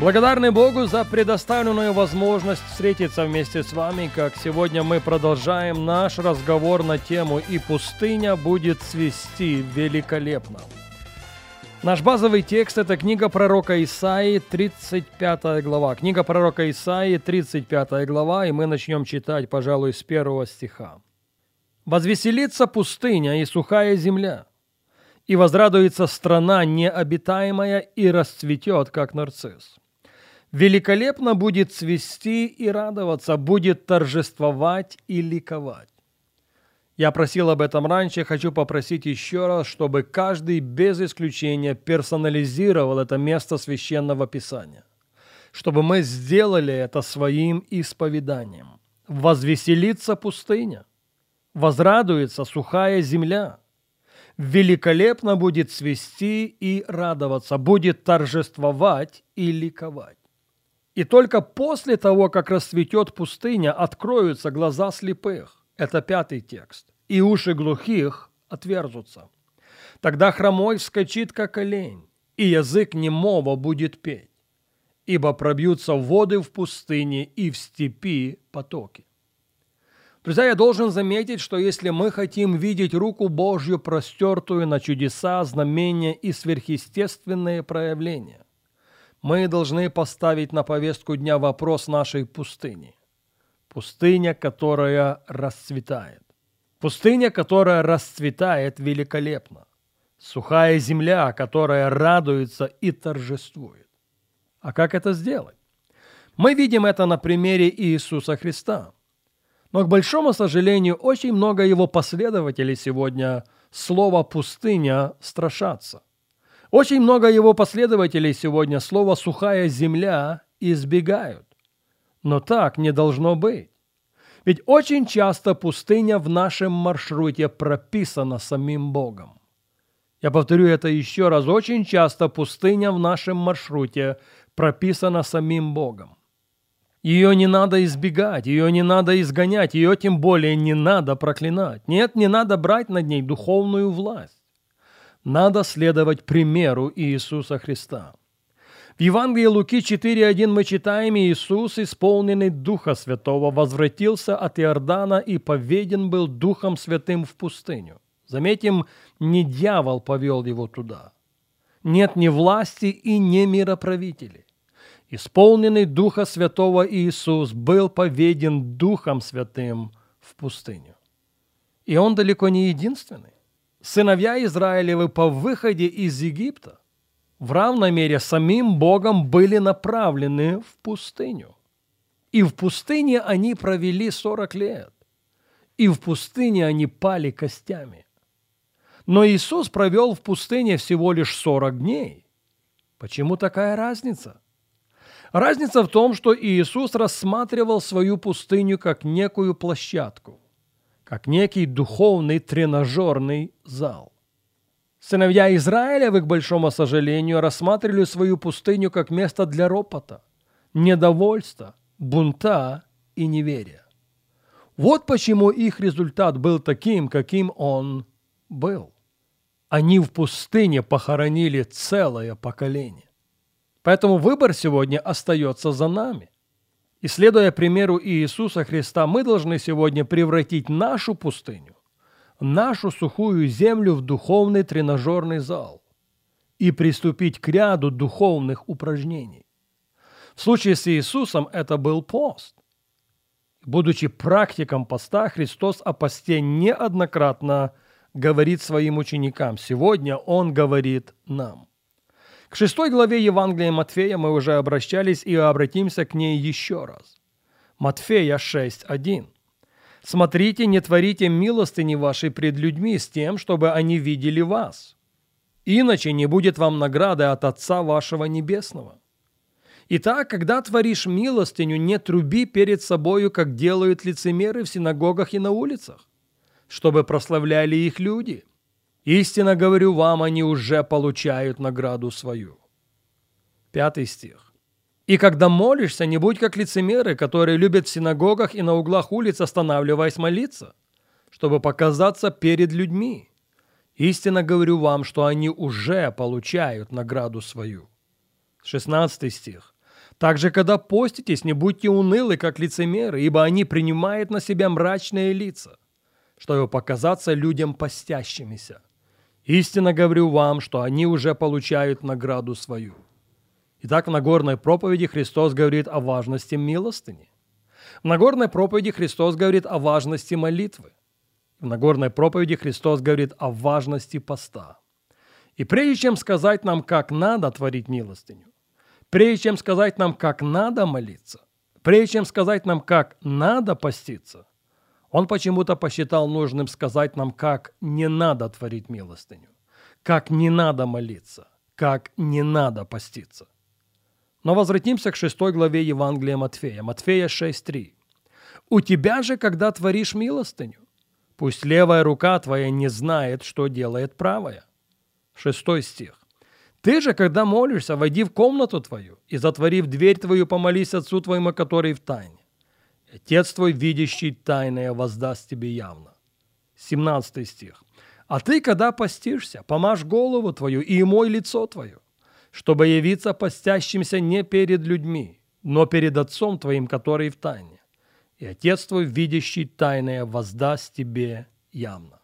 благодарны Богу за предоставленную возможность встретиться вместе с вами, как сегодня мы продолжаем наш разговор на тему «И пустыня будет свести великолепно». Наш базовый текст – это книга пророка Исаии, 35 глава. Книга пророка Исаии, 35 глава, и мы начнем читать, пожалуй, с первого стиха. Возвеселится пустыня и сухая земля, и возрадуется страна необитаемая и расцветет, как нарцисс. Великолепно будет цвести и радоваться, будет торжествовать и ликовать. Я просил об этом раньше, хочу попросить еще раз, чтобы каждый без исключения персонализировал это место священного писания, чтобы мы сделали это своим исповеданием. Возвеселится пустыня – возрадуется сухая земля. Великолепно будет свести и радоваться, будет торжествовать и ликовать. И только после того, как расцветет пустыня, откроются глаза слепых. Это пятый текст. И уши глухих отверзутся. Тогда хромой вскочит, как олень, и язык немого будет петь. Ибо пробьются воды в пустыне и в степи потоки. Друзья, я должен заметить, что если мы хотим видеть руку Божью, простертую на чудеса, знамения и сверхъестественные проявления, мы должны поставить на повестку дня вопрос нашей пустыни. Пустыня, которая расцветает. Пустыня, которая расцветает великолепно. Сухая земля, которая радуется и торжествует. А как это сделать? Мы видим это на примере Иисуса Христа – но, к большому сожалению, очень много его последователей сегодня слово «пустыня» страшатся. Очень много его последователей сегодня слово «сухая земля» избегают. Но так не должно быть. Ведь очень часто пустыня в нашем маршруте прописана самим Богом. Я повторю это еще раз. Очень часто пустыня в нашем маршруте прописана самим Богом. Ее не надо избегать, ее не надо изгонять, ее тем более не надо проклинать. Нет, не надо брать над ней духовную власть. Надо следовать примеру Иисуса Христа. В Евангелии Луки 4.1 мы читаем, Иисус, исполненный Духа Святого, возвратился от Иордана и поведен был Духом Святым в пустыню. Заметим, не дьявол повел его туда. Нет ни власти и ни мироправителей исполненный Духа Святого Иисус был поведен Духом Святым в пустыню. И он далеко не единственный. Сыновья Израилевы по выходе из Египта в равной мере самим Богом были направлены в пустыню. И в пустыне они провели 40 лет. И в пустыне они пали костями. Но Иисус провел в пустыне всего лишь 40 дней. Почему такая разница? Разница в том, что Иисус рассматривал свою пустыню как некую площадку, как некий духовный тренажерный зал. Сыновья Израиля, в их большому сожалению, рассматривали свою пустыню как место для ропота, недовольства, бунта и неверия. Вот почему их результат был таким, каким он был. Они в пустыне похоронили целое поколение. Поэтому выбор сегодня остается за нами. И следуя примеру Иисуса Христа, мы должны сегодня превратить нашу пустыню, нашу сухую землю в духовный тренажерный зал и приступить к ряду духовных упражнений. В случае с Иисусом это был пост. Будучи практиком поста, Христос о посте неоднократно говорит своим ученикам. Сегодня Он говорит нам – к шестой главе Евангелия Матфея мы уже обращались и обратимся к ней еще раз. Матфея 6.1. «Смотрите, не творите милостыни вашей пред людьми с тем, чтобы они видели вас. Иначе не будет вам награды от Отца вашего Небесного. Итак, когда творишь милостыню, не труби перед собою, как делают лицемеры в синагогах и на улицах, чтобы прославляли их люди. Истинно говорю вам, они уже получают награду свою. Пятый стих. И когда молишься, не будь как лицемеры, которые любят в синагогах и на углах улиц, останавливаясь молиться, чтобы показаться перед людьми. Истинно говорю вам, что они уже получают награду свою. 16 стих. Также, когда поститесь, не будьте унылы, как лицемеры, ибо они принимают на себя мрачные лица, чтобы показаться людям постящимися. Истинно говорю вам, что они уже получают награду свою. Итак, в Нагорной проповеди Христос говорит о важности милостыни. В Нагорной проповеди Христос говорит о важности молитвы. В Нагорной проповеди Христос говорит о важности поста. И прежде чем сказать нам, как надо творить милостыню, прежде чем сказать нам, как надо молиться, прежде чем сказать нам, как надо поститься, он почему-то посчитал нужным сказать нам, как не надо творить милостыню, как не надо молиться, как не надо поститься. Но возвратимся к шестой главе Евангелия Матфея. Матфея 6.3. «У тебя же, когда творишь милостыню, пусть левая рука твоя не знает, что делает правая». Шестой стих. «Ты же, когда молишься, войди в комнату твою и, затворив дверь твою, помолись Отцу твоему, который в тайне. Отец твой, видящий тайное, воздаст тебе явно». 17 стих. «А ты, когда постишься, помажь голову твою и мой лицо твое, чтобы явиться постящимся не перед людьми, но перед Отцом Твоим, который в тайне. И Отец Твой, видящий тайное, воздаст тебе явно.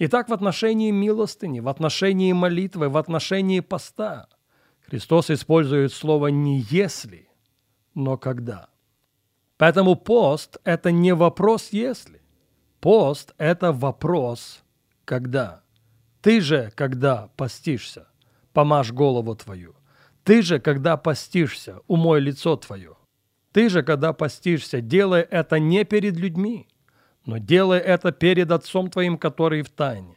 Итак, в отношении милостыни, в отношении молитвы, в отношении поста Христос использует слово «не если», но «когда». Поэтому пост – это не вопрос «если». Пост – это вопрос «когда». Ты же, когда постишься – помажь голову твою. Ты же, когда постишься, умой лицо твое. Ты же, когда постишься, делай это не перед людьми, но делай это перед Отцом твоим, который в тайне.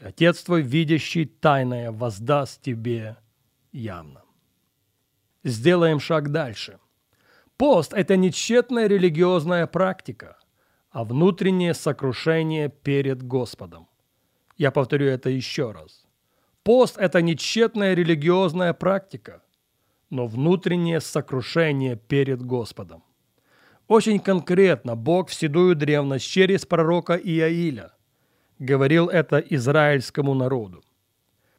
И Отец твой, видящий тайное, воздаст тебе явно. Сделаем шаг дальше. Пост – это не тщетная религиозная практика, а внутреннее сокрушение перед Господом. Я повторю это еще раз. Пост – это не тщетная религиозная практика, но внутреннее сокрушение перед Господом. Очень конкретно Бог в седую древность через пророка Иаиля говорил это израильскому народу.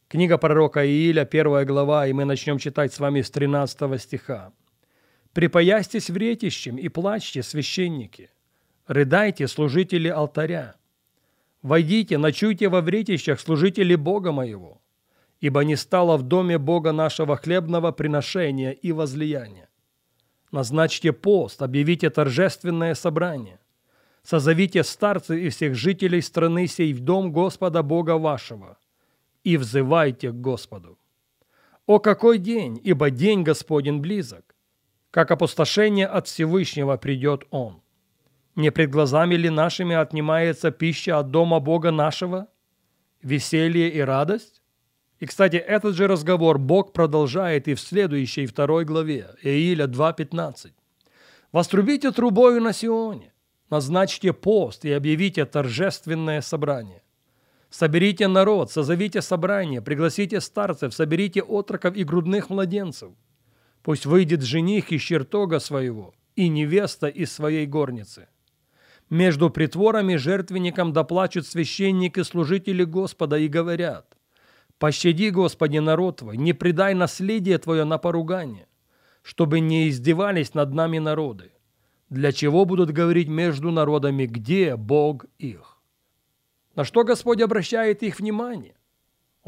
Книга пророка Ииля, первая глава, и мы начнем читать с вами с 13 стиха. «Припоястесь вретищем и плачьте, священники, рыдайте, служители алтаря. Войдите, ночуйте во вретищах, служители Бога моего ибо не стало в доме Бога нашего хлебного приношения и возлияния. Назначьте пост, объявите торжественное собрание. Созовите старцы и всех жителей страны сей в дом Господа Бога вашего и взывайте к Господу. О, какой день, ибо день Господень близок! Как опустошение от Всевышнего придет Он. Не пред глазами ли нашими отнимается пища от дома Бога нашего? Веселье и радость? И, кстати, этот же разговор Бог продолжает и в следующей второй главе, Ииля 2.15. «Вострубите трубою на Сионе, назначьте пост и объявите торжественное собрание. Соберите народ, созовите собрание, пригласите старцев, соберите отроков и грудных младенцев. Пусть выйдет жених из чертога своего и невеста из своей горницы. Между притворами жертвенником доплачут священники служители Господа и говорят, Пощади, Господи, народ Твой, не предай наследие Твое на поругание, чтобы не издевались над нами народы. Для чего будут говорить между народами, где Бог их? На что Господь обращает их внимание?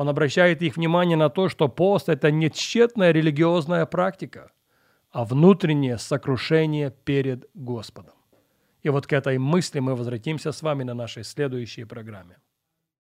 Он обращает их внимание на то, что пост – это не тщетная религиозная практика, а внутреннее сокрушение перед Господом. И вот к этой мысли мы возвратимся с вами на нашей следующей программе.